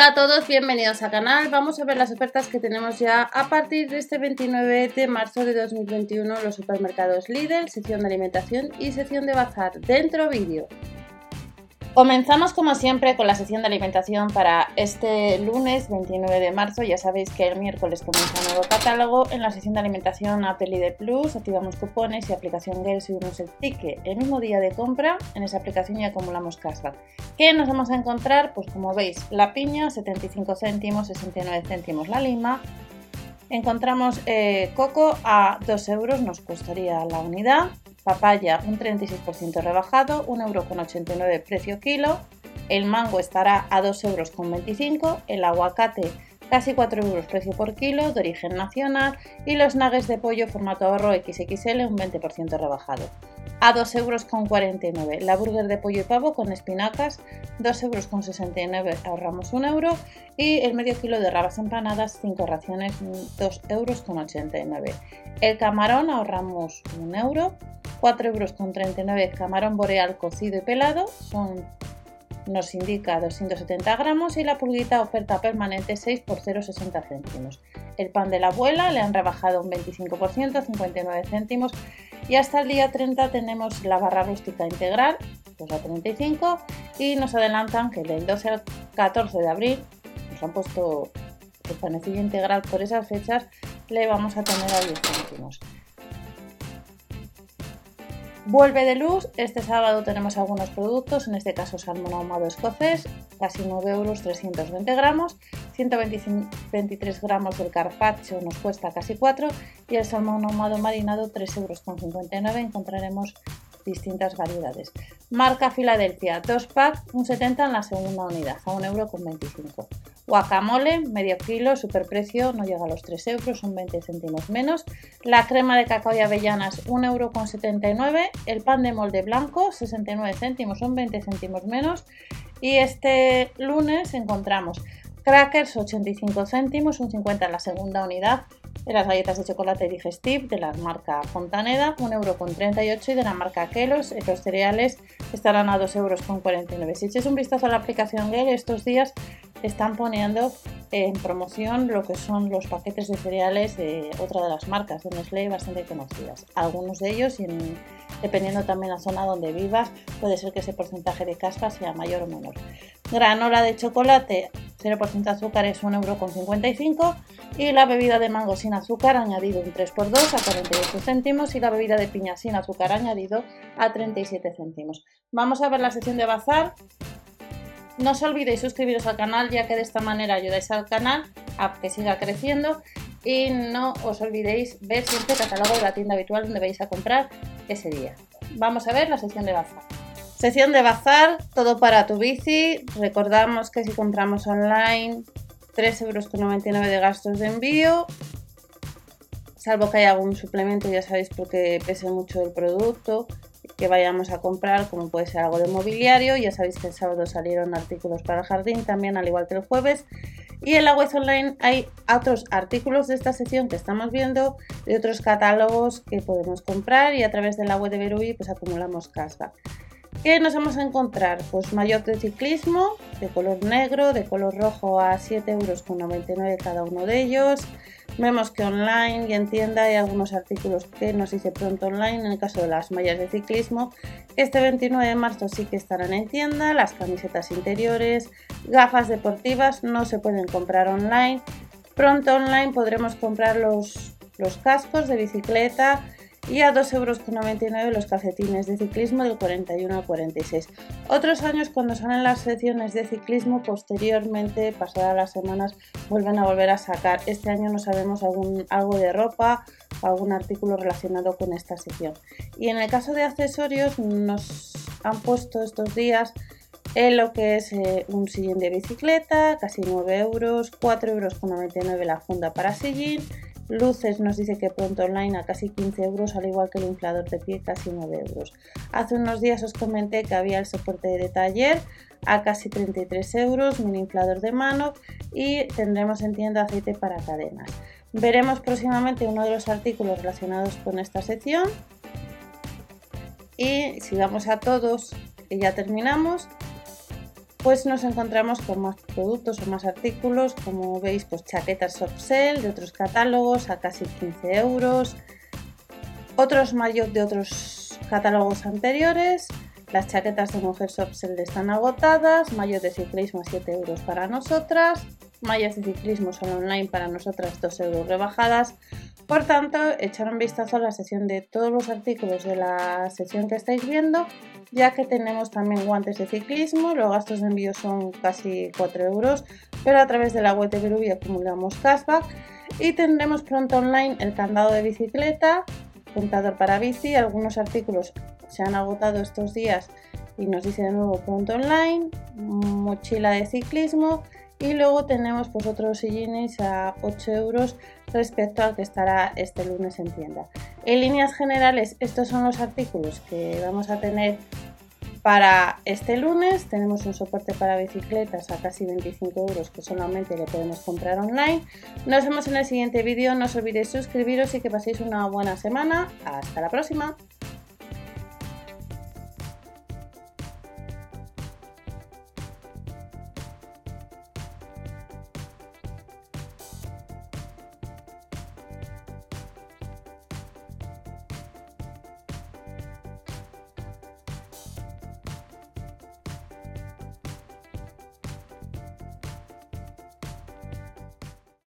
Hola a todos, bienvenidos al canal. Vamos a ver las ofertas que tenemos ya a partir de este 29 de marzo de 2021 en los supermercados Lidl, sección de alimentación y sección de bazar. Dentro vídeo. Comenzamos como siempre con la sección de alimentación para este lunes 29 de marzo. Ya sabéis que el miércoles comienza un nuevo catálogo. En la sección de alimentación Apple ID Plus activamos cupones y aplicación Gale subimos el ticket el mismo día de compra. En esa aplicación y acumulamos cashback. ¿Qué nos vamos a encontrar? Pues como veis, la piña 75 céntimos, 69 céntimos la lima. Encontramos eh, coco a 2 euros, nos costaría la unidad papaya un 36% rebajado, 1,89€ precio kilo, el mango estará a 2,25€, euros, el aguacate casi 4 euros precio por kilo, de origen nacional, y los nuggets de pollo formato ahorro XXL un 20% rebajado. A 2,49 euros. La burger de pollo y pavo con espinacas, 2,69 euros ahorramos 1 euro. Y el medio kilo de rabas empanadas, 5 raciones, 2,89 euros. El camarón ahorramos 1 euro. 4,39 euros camarón boreal cocido y pelado, son nos indica 270 gramos y la pulguita oferta permanente 6 por 0,60 céntimos. El pan de la abuela le han rebajado un 25%, 59 céntimos y hasta el día 30 tenemos la barra rústica integral, pues a 35 y nos adelantan que del 12 al 14 de abril nos han puesto el panecillo integral por esas fechas le vamos a tener a 10 céntimos. Vuelve de luz, este sábado tenemos algunos productos, en este caso salmón ahumado escocés, casi 9 euros 320 gramos, 123 gramos del carpaccio nos cuesta casi 4 y el salmón ahumado marinado 3 euros con 59 encontraremos distintas variedades. Marca Filadelfia, 2 pack, un 70 en la segunda unidad, a 1 euro con 25. Guacamole, medio kilo, superprecio, no llega a los 3 euros, son 20 céntimos menos. La crema de cacao y avellanas, 1,79 euro. Con 79. El pan de molde blanco, 69 céntimos, son 20 céntimos menos. Y este lunes encontramos crackers, 85 céntimos, un 50 en la segunda unidad. De las galletas de chocolate digestive de la marca Fontaneda, 1,38 euro y de la marca Kelos, los cereales estarán a 2,49 euros. Si echéis un vistazo a la aplicación Gale estos días están poniendo en promoción lo que son los paquetes de cereales de otra de las marcas de Nestlé bastante conocidas. Algunos de ellos, y dependiendo también la zona donde vivas, puede ser que ese porcentaje de caspa sea mayor o menor. Granola de chocolate 0% azúcar es 1,55€ y la bebida de mango sin azúcar añadido un 3x2 a 48 céntimos y la bebida de piña sin azúcar añadido a 37 céntimos. Vamos a ver la sección de bazar no os olvidéis suscribiros al canal ya que de esta manera ayudáis al canal a que siga creciendo y no os olvidéis ver siempre el catálogo de la tienda habitual donde vais a comprar ese día. Vamos a ver la sección de bazar. Sección de bazar, todo para tu bici. Recordamos que si compramos online 3,99 euros de gastos de envío. Salvo que haya algún suplemento, ya sabéis porque pese mucho el producto que vayamos a comprar, como puede ser algo de mobiliario. Ya sabéis que el sábado salieron artículos para el jardín también, al igual que el jueves. Y en la web online hay otros artículos de esta sección que estamos viendo, de otros catálogos que podemos comprar y a través de la web de Berui pues acumulamos cashback. ¿Qué nos vamos a encontrar? Pues mayor de ciclismo, de color negro, de color rojo a 7,99 euros cada uno de ellos. Vemos que online y en tienda hay algunos artículos que nos dice pronto online, en el caso de las mallas de ciclismo. Este 29 de marzo sí que estarán en tienda, las camisetas interiores, gafas deportivas no se pueden comprar online. Pronto online podremos comprar los, los cascos de bicicleta y a 2,99 euros los calcetines de ciclismo del 41 al 46. Otros años cuando salen las secciones de ciclismo, posteriormente, pasadas las semanas, vuelven a volver a sacar. Este año no sabemos algún, algo de ropa algún artículo relacionado con esta sección. Y en el caso de accesorios nos han puesto estos días en lo que es eh, un sillín de bicicleta, casi 9 euros, 4,99 euros la funda para sillín, Luces nos dice que pronto online a casi 15 euros, al igual que el inflador de pie, casi 9 euros. Hace unos días os comenté que había el soporte de taller a casi 33 euros, mini inflador de mano y tendremos en tienda aceite para cadenas. Veremos próximamente uno de los artículos relacionados con esta sección. Y si vamos a todos, y ya terminamos, pues nos encontramos con más productos o más artículos, como veis, pues chaquetas soft de otros catálogos a casi 15 euros, otros mayos de otros catálogos anteriores, las chaquetas de mujer soft están agotadas, mayos de ciclismo a 7 euros para nosotras, mallas de ciclismo son online para nosotras 2 euros rebajadas, por tanto, echar un vistazo a la sección de todos los artículos de la sección que estáis viendo, ya que tenemos también guantes de ciclismo, los gastos de envío son casi 4 euros, pero a través de la web de Verubi acumulamos cashback y tendremos pronto online el candado de bicicleta, puntador para bici, algunos artículos se han agotado estos días y nos dice de nuevo pronto online, mochila de ciclismo y luego tenemos pues otros sillines a 8 euros respecto al que estará este lunes en tienda. En líneas generales, estos son los artículos que vamos a tener para este lunes. Tenemos un soporte para bicicletas a casi 25 euros que solamente le podemos comprar online. Nos vemos en el siguiente vídeo. No os olvidéis suscribiros y que paséis una buena semana. Hasta la próxima.